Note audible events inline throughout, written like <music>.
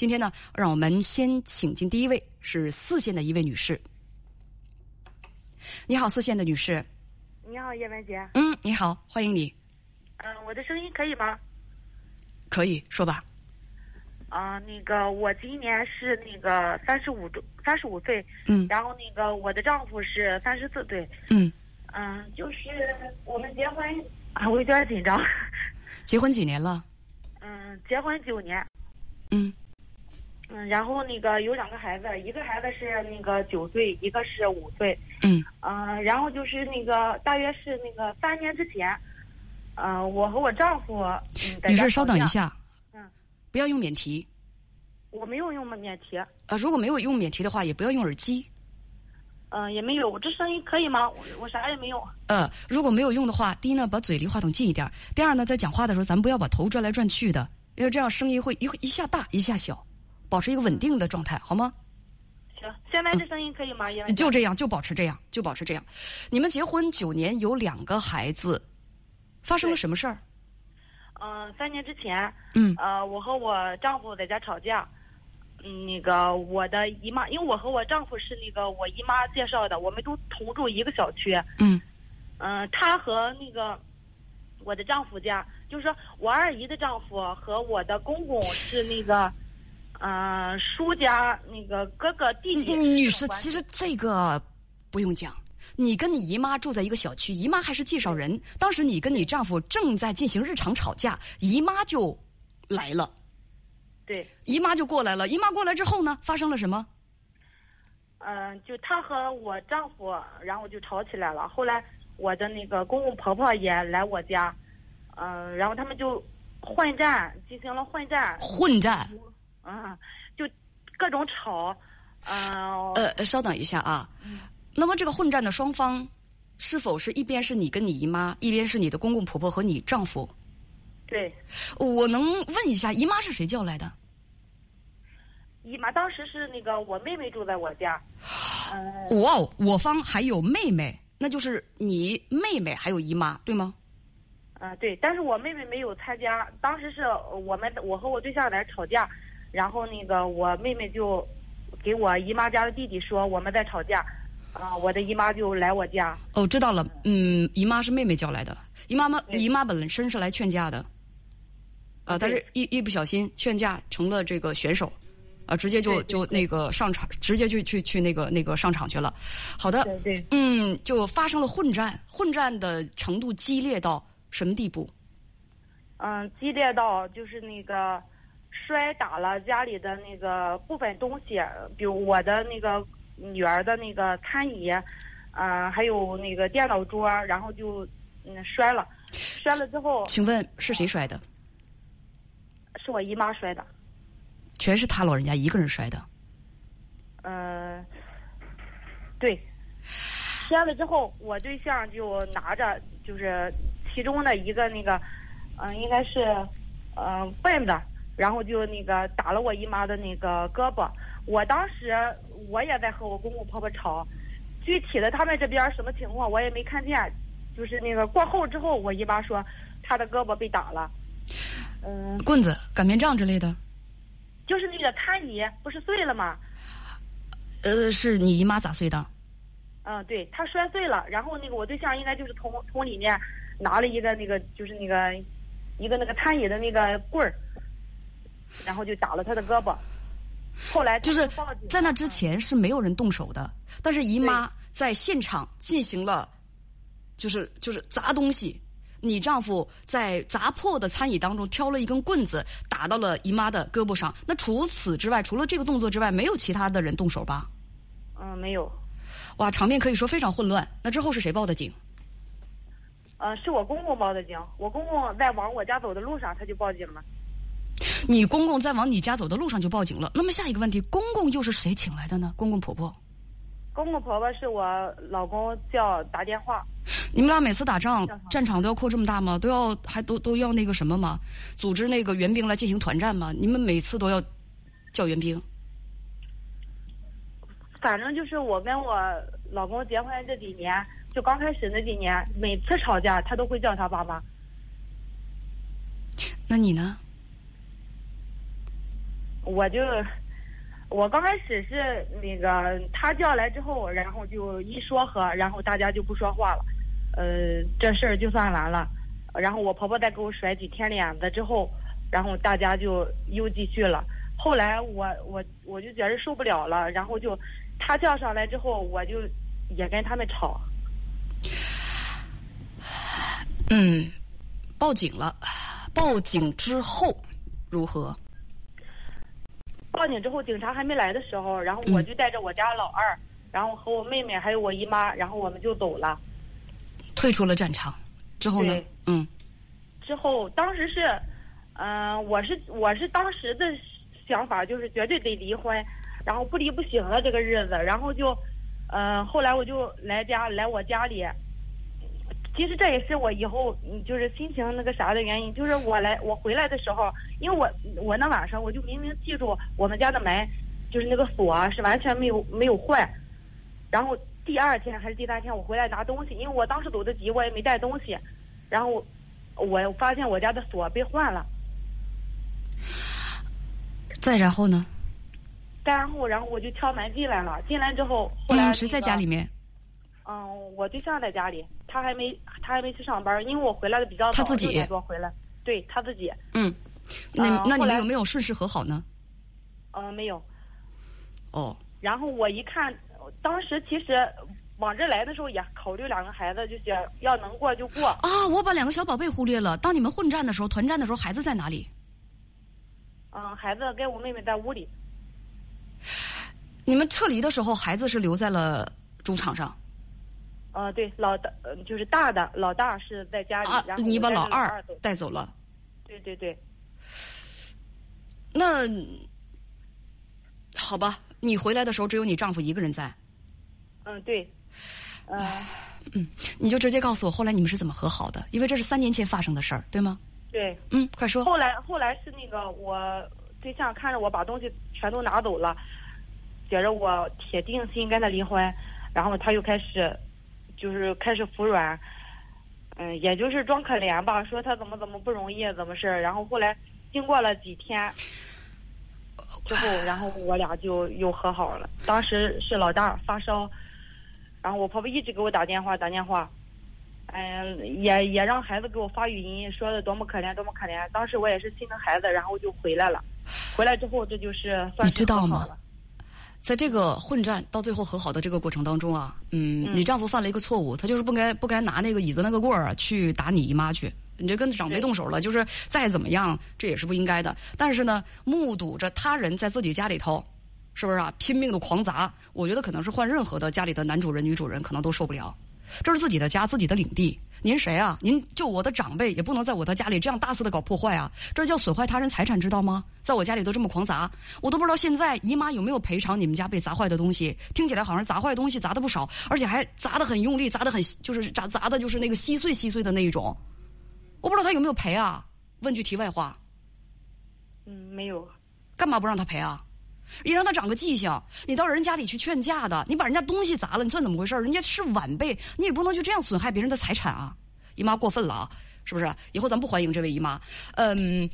今天呢，让我们先请进第一位是四线的一位女士。你好，四线的女士。你好，叶文杰。嗯，你好，欢迎你。嗯、我的声音可以吗？可以说吧。啊、那个我今年是那个三十五周三十五岁，嗯然后那个我的丈夫是三十四岁，嗯，嗯、就是我们结婚啊，我有点紧张，结婚几年了？嗯，结婚九年，嗯嗯，然后那个有两个孩子，一个孩子是那个九岁，一个是五岁，嗯嗯、然后就是那个大约是那个三年之前，嗯、我和我丈夫，嗯，女士，稍等一下。嗯，不要用免提。我没有用免提。呃，如果没有用免提的话，也不要用耳机。嗯，也没有，我这声音可以吗？我我啥也没有。呃，如果没有用的话，第一呢，把嘴离话筒近一点；第二呢，在讲话的时候，咱们不要把头转来转去的，因为这样声音会一会一下大一下小，保持一个稳定的状态，好吗？行，现在这声音可以吗？就这样，就保持这样，就保持这样。你们结婚九年，有两个孩子，发生了什么事儿？嗯、三年之前，嗯呃，我和我丈夫在家吵架，嗯，那个我的姨妈，因为我和我丈夫是那个我姨妈介绍的，我们都同住一个小区。嗯嗯、他和那个我的丈夫家，就是说我二姨的丈夫和我的公公是那个，嗯、叔家那个哥哥弟弟。嗯女士，其实这个不用讲。你跟你姨妈住在一个小区，姨妈还是介绍人。当时你跟你丈夫正在进行日常吵架，姨妈就来了，对，姨妈就过来了。姨妈过来之后呢，发生了什么？嗯，就她和我丈夫，然后就吵起来了。后来我的那个公公婆婆也来我家，嗯，然后他们就混战，进行了混战，混战。嗯，就各种吵，嗯，呃，稍等一下啊。那么这个混战的双方，是否是一边是你跟你姨妈，一边是你的公公婆婆和你丈夫？对，我能问一下，姨妈是谁叫来的？姨妈当时是那个我妹妹住在我家，嗯，哇哦，我方还有妹妹，那就是你妹妹还有姨妈，对吗？啊，对，但是我妹妹没有参加，当时是我们我和我对象在吵架，然后那个我妹妹就给我姨妈家的弟弟说我们在吵架，啊、我的姨妈就来我家，哦，知道了。嗯，姨妈是妹妹叫来的，姨妈妈姨妈本身是来劝架的，啊、但是一一不小心劝架成了这个选手，啊、直接就就那个上场，直接就去去那个那个上场去了。好的，对对，嗯，就发生了混战，混战的程度激烈到什么地步？嗯，激烈到就是那个摔打了家里的那个部分东西，比如我的那个女儿的那个餐椅，呃、还有那个电脑桌，然后就嗯摔了，摔了之后请问是谁摔的？是我姨妈摔的，全是他老人家一个人摔的。嗯、对，摔了之后，我对象就拿着就是其中的一个那个，嗯、应该是嗯、呃棍子，然后就那个打了我姨妈的那个胳膊。我当时我也在和我公公婆婆吵，具体的他们这边什么情况我也没看见，就是那个过后之后，我姨妈说她的胳膊被打了，嗯、棍子、擀面杖之类的。就是那个餐椅不是碎了吗？呃，是你姨妈咋碎的？嗯，对，她摔碎了，然后那个我对象应该就是从从里面拿了一个那个就是那个一个那个餐椅的那个棍儿，然后就打了他的胳膊。后来就是在那之前是没有人动手的，但是姨妈在现场进行了，就是就是砸东西。你丈夫在砸破的餐椅当中挑了一根棍子，打到了姨妈的胳膊上。那除此之外，除了这个动作之外，没有其他的人动手吧？嗯没有，哇，场面可以说非常混乱。那之后是谁报的警？呃是我公公报的警，我公公在往我家走的路上他就报警了。你公公在往你家走的路上就报警了。那么下一个问题，公公又是谁请来的呢？公公婆婆？公公婆婆是我老公叫打电话，你们俩每次打仗战场都要扩这么大吗？都要还都都要那个什么吗？组织那个援兵来进行团战吗？你们每次都要叫援兵？反正就是我跟我老公结婚这几年，就刚开始那几年，每次吵架他都会叫他爸妈。那你呢？我就我刚开始是那个他叫来之后，然后就一说和，然后大家就不说话了，呃，这事儿就算完了。然后我婆婆再给我甩几天脸子之后，然后大家就又继续了。后来我我我就觉得受不了了，然后就他叫上来之后，我就也跟他们吵。嗯，报警了。报警之后如何？报警之后，警察还没来的时候，然后我就带着我家老二，然后和我妹妹还有我姨妈，然后我们就走了，退出了战场。之后呢？嗯。之后，当时是，嗯，我是我是当时的想法就是绝对得离婚，然后不离不行了这个日子，然后就，嗯，后来我就来家来我家里。其实这也是我以后就是心情那个啥的原因，就是我来我回来的时候，因为我我那晚上我就明明记住我们家的门，就是那个锁是完全没有没有坏，然后第二天还是第三天我回来拿东西，因为我当时走的急，我也没带东西，然后我发现我家的锁被换了。再然后呢？再然后，然后我就敲门进来了，进来之后，后来谁在家里面？嗯，我对象在家里，他还没他还没去上班，因为我回来的比较早，六点多回来，对他自己。嗯，那那你们有没有顺势和好呢？嗯，没有。哦。然后我一看，当时其实往这来的时候也考虑两个孩子，就是要能过就过。啊，我把两个小宝贝忽略了。当你们混战的时候，团战的时候，孩子在哪里？嗯，孩子跟我妹妹在屋里。你们撤离的时候，孩子是留在了主场上。呃，对，老大，呃，就是大的，老大是在家里，然后你把老二带走了。对对对。那好吧，你回来的时候只有你丈夫一个人在。嗯，对。呃，嗯，你就直接告诉我，后来你们是怎么和好的？因为这是三年前发生的事儿，对吗？对。嗯，快说。后来，后来是那个我对象看着我把东西全都拿走了，觉着我铁定心跟他离婚，然后他又开始。就是开始服软，嗯，也就是装可怜吧，说他怎么怎么不容易，怎么事儿。然后后来经过了几天之后，然后我俩就又和好了。当时是老大发烧，然后我婆婆一直给我打电话打电话，嗯，也也让孩子给我发语音，说的多么可怜多么可怜。当时我也是心疼孩子，然后就回来了。回来之后，这就是算是和好了。在这个混战到最后和好的这个过程当中啊，嗯，你丈夫犯了一个错误，他就是不该不该拿那个椅子那个棍儿去打你姨妈去，你这跟长辈动手了，就是再怎么样，这也是不应该的。但是呢，目睹着他人在自己家里头，是不是啊？拼命的狂砸，我觉得可能是换任何的家里的男主人、女主人可能都受不了。这是自己的家，自己的领地。您谁啊？您就我的长辈，也不能在我的家里这样大肆的搞破坏啊！这叫损坏他人财产，知道吗？在我家里都这么狂砸，我都不知道现在姨妈有没有赔偿你们家被砸坏的东西。听起来好像砸坏东西砸的不少，而且还砸的很用力，砸的很就是砸砸的就是那个稀碎稀碎的那一种。我不知道他有没有赔啊？问句题外话。嗯，没有。干嘛不让他赔啊？你让他长个记性，你到人家里去劝架的，你把人家东西砸了，你算怎么回事人家是晚辈，你也不能就这样损害别人的财产啊！姨妈过分了啊，是不是？以后咱不欢迎这位姨妈。嗯，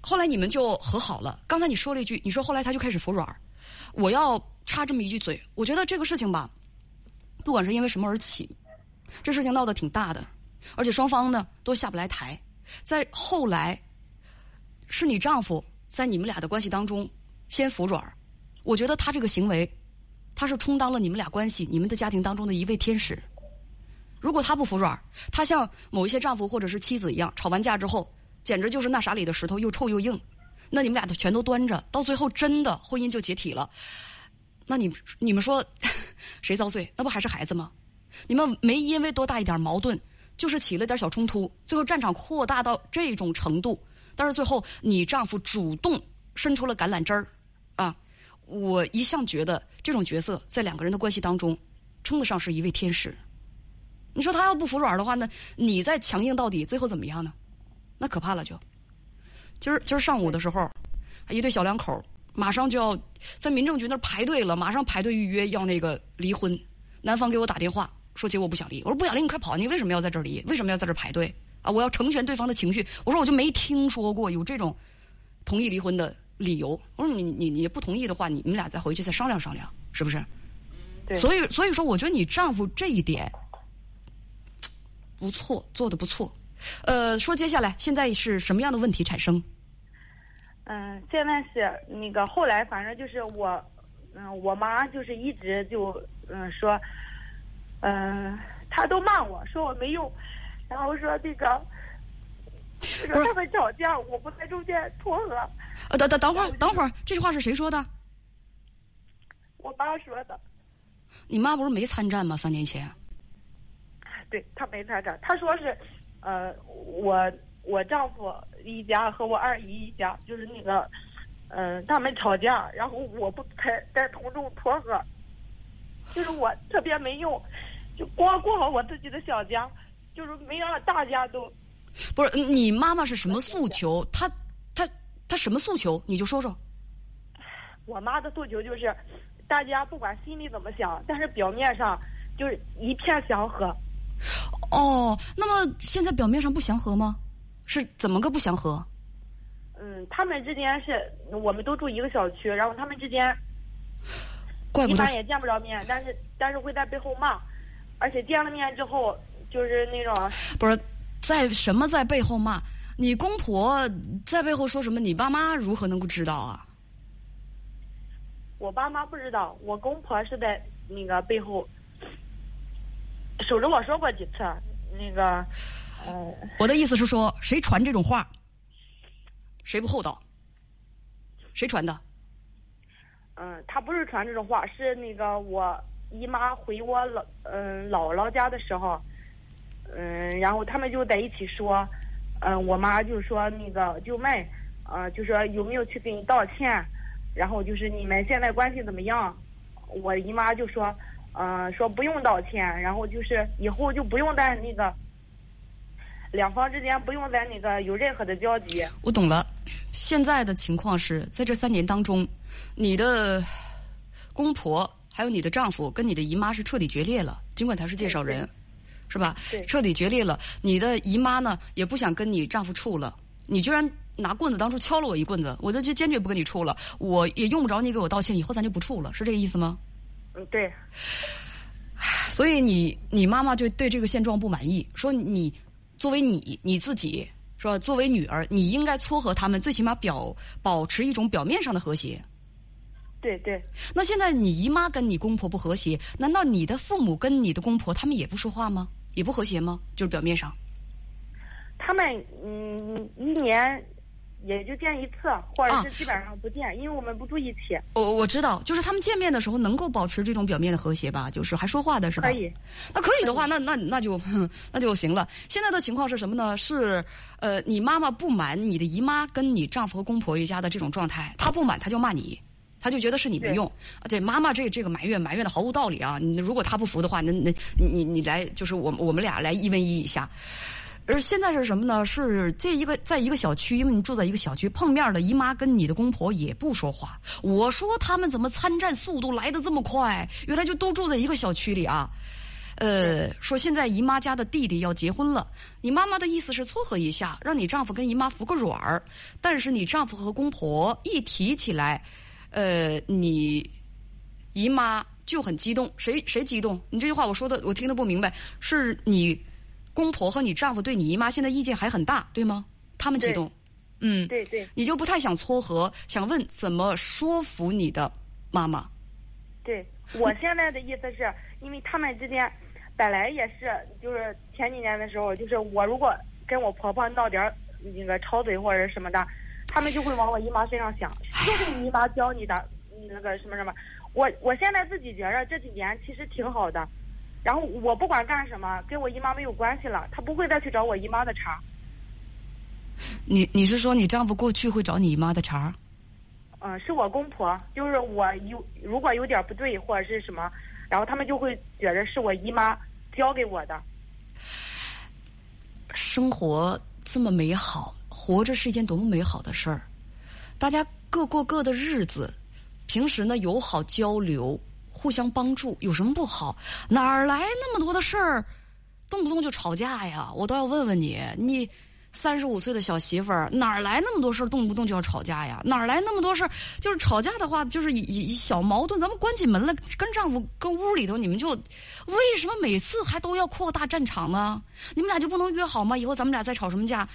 后来你们就和好了。刚才你说了一句，你说后来他就开始服软。我要插这么一句嘴，我觉得这个事情吧，不管是因为什么而起，这事情闹得挺大的，而且双方呢都下不来台。在后来，是你丈夫在你们俩的关系当中。先服软我觉得他这个行为，他是充当了你们俩关系、你们的家庭当中的一位天使。如果他不服软他像某一些丈夫或者是妻子一样，吵完架之后，简直就是那啥里的石头，又臭又硬。那你们俩就全都端着，到最后真的婚姻就解体了。那你你们说 <laughs> 谁遭罪？那不还是孩子吗？你们没因为多大一点矛盾，就是起了点小冲突，最后战场扩大到这种程度，但是最后你丈夫主动伸出了橄榄枝儿。我一向觉得这种角色在两个人的关系当中，称得上是一位天使。你说他要不服软的话呢，你再强硬到底，最后怎么样呢？那可怕了就。今儿今儿上午的时候，一对小两口马上就要在民政局那儿排队了，马上排队预约要那个离婚。男方给我打电话说：“姐，我不想离。”我说：“不想离，你快跑！你为什么要在这儿离？为什么要在这儿排队？啊！我要成全对方的情绪。”我说：“我就没听说过有这种同意离婚的。”理由。我说你你你不同意的话，你们俩再回去再商量商量，是不是？对，所以所以说，我觉得你丈夫这一点不错，做的不错。呃，说接下来现在是什么样的问题产生？嗯，现在是那个后来，反正就是我，嗯，我妈就是一直就嗯说，嗯，她都骂我说我没用，然后说这个，说他们吵架，我不在中间撮合。呃，等等等会儿，等会儿，这句话是谁说的？我妈说的。你妈不是没参战吗？三年前。对她没参战，她说是，呃，我我丈夫一家和我二姨一家就是那个，嗯，他们吵架，然后我不在在从中撮合，就是我特别没用，就光过好我自己的小家，就是没让大家都。不是你妈妈是什么诉求？她她她什么诉求？你就说说。我妈的诉求就是，大家不管心里怎么想，但是表面上就是一片祥和。哦，那么现在表面上不祥和吗？是怎么个不祥和？嗯，他们之间是我们都住一个小区，然后他们之间，怪不得一般也见不着面，但是但是会在背后骂，而且见了面之后就是那种不是在什么在背后骂你公婆在背后说什么？你爸妈如何能够知道啊？我爸妈不知道，我公婆是在那个背后。守着我说过几次，那个，呃，我的意思是说，谁传这种话，谁不厚道？谁传的？嗯，他不是传这种话，是那个我姨妈回我老嗯姥姥家的时候，嗯，然后他们就在一起说，嗯，我妈就说那个就问，呃，就说有没有去给你道歉，然后就是你们现在关系怎么样？我姨妈就说。嗯，说不用道歉，然后就是以后就不用在那个两方之间不用在那个有任何的交集。我懂了，现在的情况是在这三年当中，你的公婆还有你的丈夫跟你的姨妈是彻底决裂了，尽管他是介绍人，是吧？彻底决裂了。你的姨妈呢也不想跟你丈夫处了，你居然拿棍子当初敲了我一棍子，我就坚决不跟你处了，我也用不着你给我道歉，以后咱就不处了，是这个意思吗？嗯，对。所以你你妈妈就对这个现状不满意，说你作为你你自己说作为女儿，你应该撮合他们，最起码表保持一种表面上的和谐。对对。那现在你姨妈跟你公婆不和谐，难道你的父母跟你的公婆他们也不说话吗？也不和谐吗？就是表面上。他们嗯，一年。也就见一次，或者是基本上不见，因为我们不住一起。我我知道，就是他们见面的时候能够保持这种表面的和谐吧，就是还说话的是吧？可以。那可以的话，那那那就 <laughs> 那就行了。现在的情况是什么呢？是呃，你妈妈不满你的姨妈跟你丈夫和公婆一家的这种状态，她不满，她就骂你，她就觉得是你没用。对，妈妈这这个埋怨埋怨的毫无道理啊！你如果他不服的话，那那你你来就是我我们俩来一问一一下。而现在是什么呢？是这一个在一个小区，因为你住在一个小区，碰面的姨妈跟你的公婆也不说话。我说他们怎么参战速度来的这么快？原来就都住在一个小区里啊。呃，说现在姨妈家的弟弟要结婚了，你妈妈的意思是撮合一下，让你丈夫跟姨妈服个软儿。但是你丈夫和公婆一提起来，呃，你姨妈就很激动。谁谁激动？你这句话我说的我听得不明白，是你。公婆和你丈夫对你姨妈现在意见还很大，对吗？他们激动，嗯，对对，你就不太想撮合，想问怎么说服你的妈妈？对我现在的意思是，因为他们之间本来也是，就是前几年的时候，就是我如果跟我婆婆闹点那个吵嘴或者什么的，他们就会往我姨妈身上想，就是你姨妈教你的那个什么什么。我我现在自己觉着这几年其实挺好的。然后我不管干什么，跟我姨妈没有关系了，她不会再去找我姨妈的茬。你你是说你丈夫过去会找你姨妈的茬？嗯，是我公婆，就是我有如果有点不对或者是什么，然后他们就会觉得是我姨妈教给我的。生活这么美好，活着是一件多么美好的事儿，大家各过各的日子，平时呢友好交流。互相帮助有什么不好？哪儿来那么多的事儿？动不动就吵架呀！我倒要问问你，你三十五岁的小媳妇儿，哪儿来那么多事儿，动不动就要吵架呀？哪儿来那么多事儿？就是吵架的话，就是以以小矛盾，咱们关起门来跟丈夫跟屋里头，你们就为什么每次还都要扩大战场呢？你们俩就不能约好吗？以后咱们俩再吵什么架，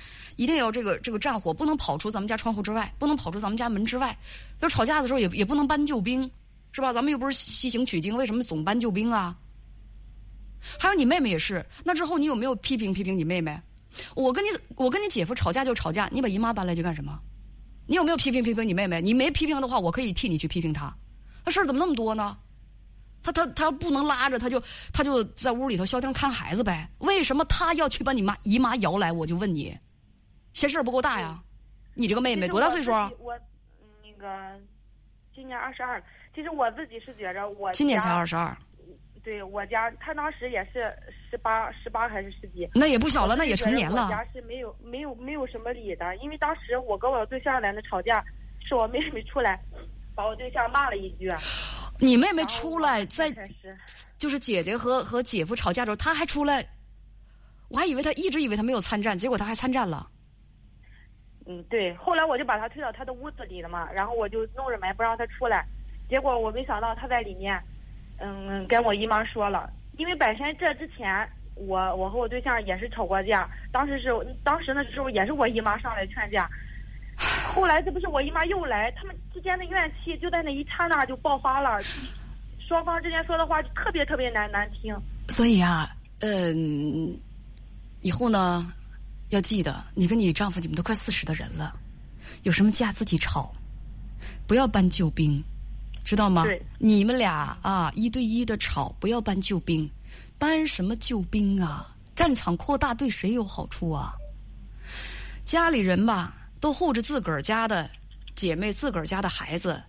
一定要这个这个战火不能跑出咱们家窗户之外，不能跑出咱们家门之外。要吵架的时候也也不能搬救兵，是吧？咱们又不是西行取经，为什么总搬救兵啊？还有你妹妹也是，那之后你有没有批评批评你妹妹？我跟你，我跟你姐夫吵架就吵架，你把姨妈搬来就干什么？你有没有批评批评你妹妹？你没批评的话，我可以替你去批评她。她事儿怎么那么多呢？他他他要不能拉着，他就他就在屋里头消停看孩子呗。为什么他要去把你妈姨妈摇来？我就问你，嫌事儿不够大呀？你这个妹妹多大岁数？我那个今年二十二。其实我自己是觉着我今年才二十二。对我家，他当时也是十八、十八还是十几？那也不小了，那也成年了。我家是没有、没有、没有什么理的，因为当时我跟我对象在那吵架，是我妹妹出来把我对象骂了一句。你妹妹出来在，就是姐姐和和姐夫吵架的时候，她还出来，我还以为她一直以为她没有参战，结果她还参战了。嗯，对。后来我就把他推到他的屋子里了嘛，然后我就弄着门不让他出来，结果我没想到他在里面。嗯，跟我姨妈说了，因为本身这之前我我和我对象也是吵过架，当时是当时那时候也是我姨妈上来劝架，<sighs> 后来这不是我姨妈又来，他们之间的怨气就在那一刹那就爆发了，双方之间说的话就特别特别难难听。所以啊，嗯，以后呢，要记得你跟你丈夫你们都快四十的人了，有什么架自己吵，不要搬救兵。知道吗？你们俩啊，一对一的吵，不要搬救兵，搬什么救兵啊？战场扩大对谁有好处啊？家里人吧，都护着自个儿家的姐妹、自个儿家的孩子，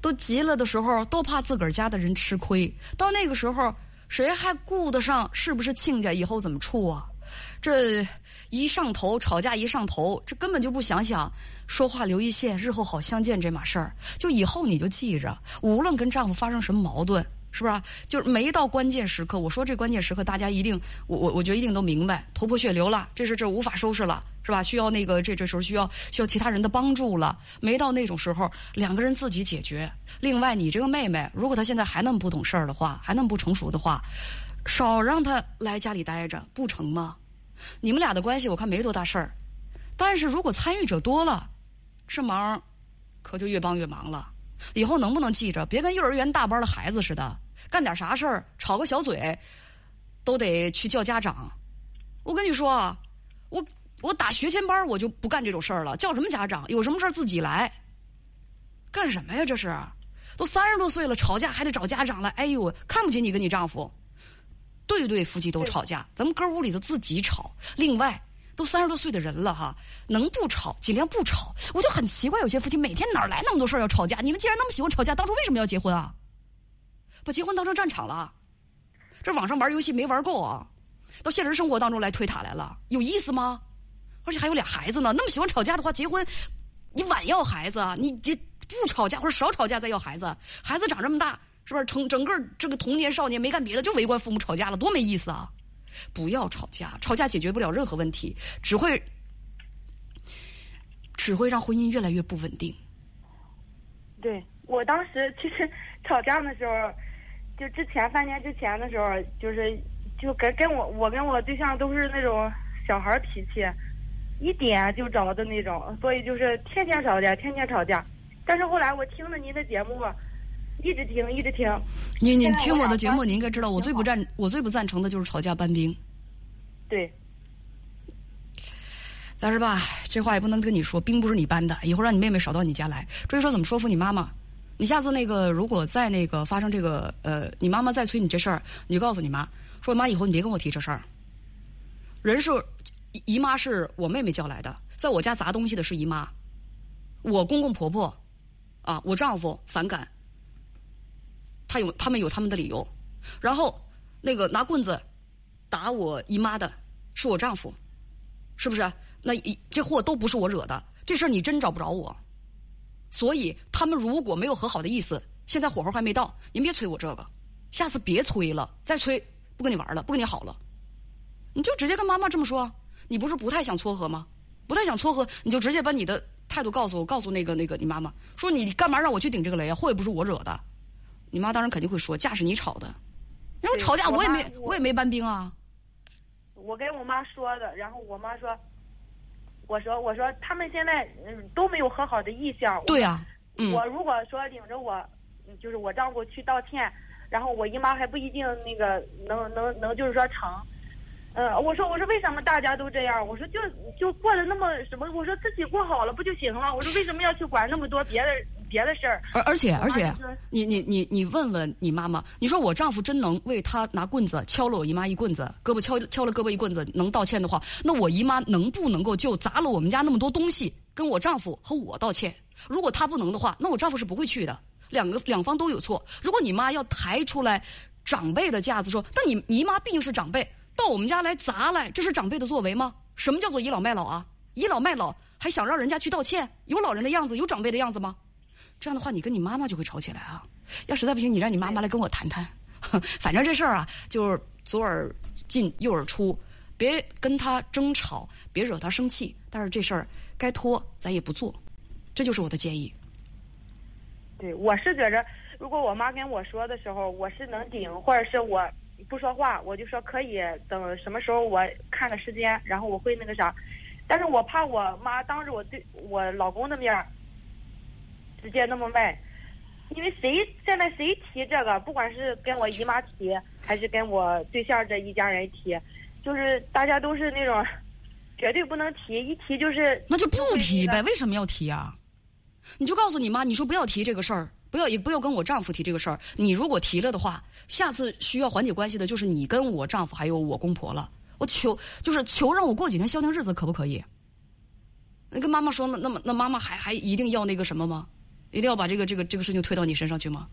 都急了的时候，都怕自个儿家的人吃亏。到那个时候，谁还顾得上是不是亲家？以后怎么处啊？这一上头吵架，一上头，这根本就不想想。说话留一线，日后好相见这码事儿，就以后你就记着，无论跟丈夫发生什么矛盾，是不是？就是没到关键时刻，我说这关键时刻，大家一定，我我我觉得一定都明白，头破血流了，这是这无法收拾了，是吧？需要那个这这时候需要需要其他人的帮助了，没到那种时候，两个人自己解决。另外，你这个妹妹，如果她现在还那么不懂事儿的话，还那么不成熟的话，少让她来家里待着，不成吗？你们俩的关系我看没多大事儿，但是如果参与者多了。这忙，可就越帮越忙了。以后能不能记着，别跟幼儿园大班的孩子似的，干点啥事儿吵个小嘴，都得去叫家长。我跟你说啊，我我打学前班我就不干这种事儿了。叫什么家长？有什么事儿自己来。干什么呀？这是，都三十多岁了，吵架还得找家长来。哎呦，看不起你跟你丈夫，对对夫妻都吵架，咱们哥屋里头自己吵。另外。都三十多岁的人了哈，能不吵尽量不吵。我就很奇怪，有些夫妻每天哪来那么多事儿要吵架？你们既然那么喜欢吵架，当初为什么要结婚啊？把结婚当成战场了，这网上玩游戏没玩够啊，到现实生活当中来推塔来了，有意思吗？而且还有俩孩子呢，那么喜欢吵架的话，结婚你晚要孩子啊？你这不吵架或者少吵架再要孩子，孩子长这么大，是不是成整个这个童年少年没干别的就围观父母吵架了，多没意思啊！不要吵架，吵架解决不了任何问题，只会只会让婚姻越来越不稳定。对我当时其实 <laughs> 吵架的时候，就之前三年之前的时候，就是就跟跟我我跟我对象都是那种小孩脾气，一点就着的那种，所以就是天天吵架，天天吵架。但是后来我听了您的节目。一直听，一直听。你你听我的节目，你应该知道，我最不赞，我最不赞成的就是吵架搬兵。对。但是吧，这话也不能跟你说，兵不是你搬的，一会儿让你妹妹少到你家来。至于说怎么说服你妈妈，你下次那个如果再那个发生这个呃，你妈妈再催你这事儿，你就告诉你妈，说妈以后你别跟我提这事儿。人是姨妈，是我妹妹叫来的，在我家砸东西的是姨妈，我公公婆婆啊，我丈夫反感。他有，他们有他们的理由，然后那个拿棍子打我姨妈的是我丈夫，是不是？那这货都不是我惹的，这事儿你真找不着我。所以他们如果没有和好的意思，现在火候还没到，您别催我这个，下次别催了，再催不跟你玩了，不跟你好了，你就直接跟妈妈这么说。你不是不太想撮合吗？不太想撮合，你就直接把你的态度告诉我，告诉那个那个你妈妈，说你干嘛让我去顶这个雷啊？祸也不是我惹的。你妈当然肯定会说，架是你吵的。然后吵架我也没我也没搬兵啊。我跟我妈说的，然后我妈说，我说我说他们现在嗯都没有和好的意向。对呀，我如果说领着我，就是我丈夫去道歉，然后我姨妈还不一定那个能能能就是说成。嗯，我说我说为什么大家都这样？我说就就过得那么什么？我说自己过好了不就行了？我说为什么要去管那么多别的别的事儿？而而且而且，你你你你问问你妈妈，你说我丈夫真能为他拿棍子敲了我姨妈一棍子，胳膊敲敲了胳膊一棍子，能道歉的话，那我姨妈能不能够就砸了我们家那么多东西，跟我丈夫和我道歉？如果她不能的话，那我丈夫是不会去的。两个两方都有错。如果你妈要抬出来长辈的架子说，那你姨妈毕竟是长辈。到我们家来砸来，这是长辈的作为吗？什么叫做倚老卖老啊？倚老卖老还想让人家去道歉？有老人的样子，有长辈的样子吗？这样的话，你跟你妈妈就会吵起来啊！要实在不行，你让你妈妈来跟我谈谈。<laughs> 反正这事儿啊，就是左耳进右耳出，别跟他争吵，别惹他生气。但是这事儿该拖，咱也不做。这就是我的建议。对，我是觉着，如果我妈跟我说的时候，我是能顶，或者是我。不说话，我就说可以等什么时候我看个时间，然后我会那个啥。但是我怕我妈当着我对我老公的面直接那么卖，因为谁现在谁提这个，不管是跟我姨妈提，还是跟我对象这一家人提，就是大家都是那种绝对不能提，一提就是那就不提呗，为什么要提啊？你就告诉你妈，你说不要提这个事儿。不要也不要跟我丈夫提这个事儿。你如果提了的话，下次需要缓解关系的就是你跟我丈夫还有我公婆了。我求就是求让我过几天消停日子，可不可以？那跟妈妈说，那那么那妈妈还还一定要那个什么吗？一定要把这个这个这个事情推到你身上去吗？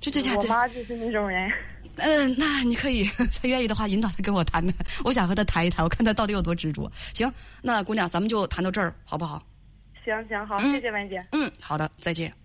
这这下我妈就是那种人。嗯，那你可以，<laughs> 他愿意的话引导他跟我谈谈。我想和他谈一谈，我看他到底有多执着。行，那姑娘，咱们就谈到这儿，好不好？行行好，谢谢文姐。嗯，好的，再见。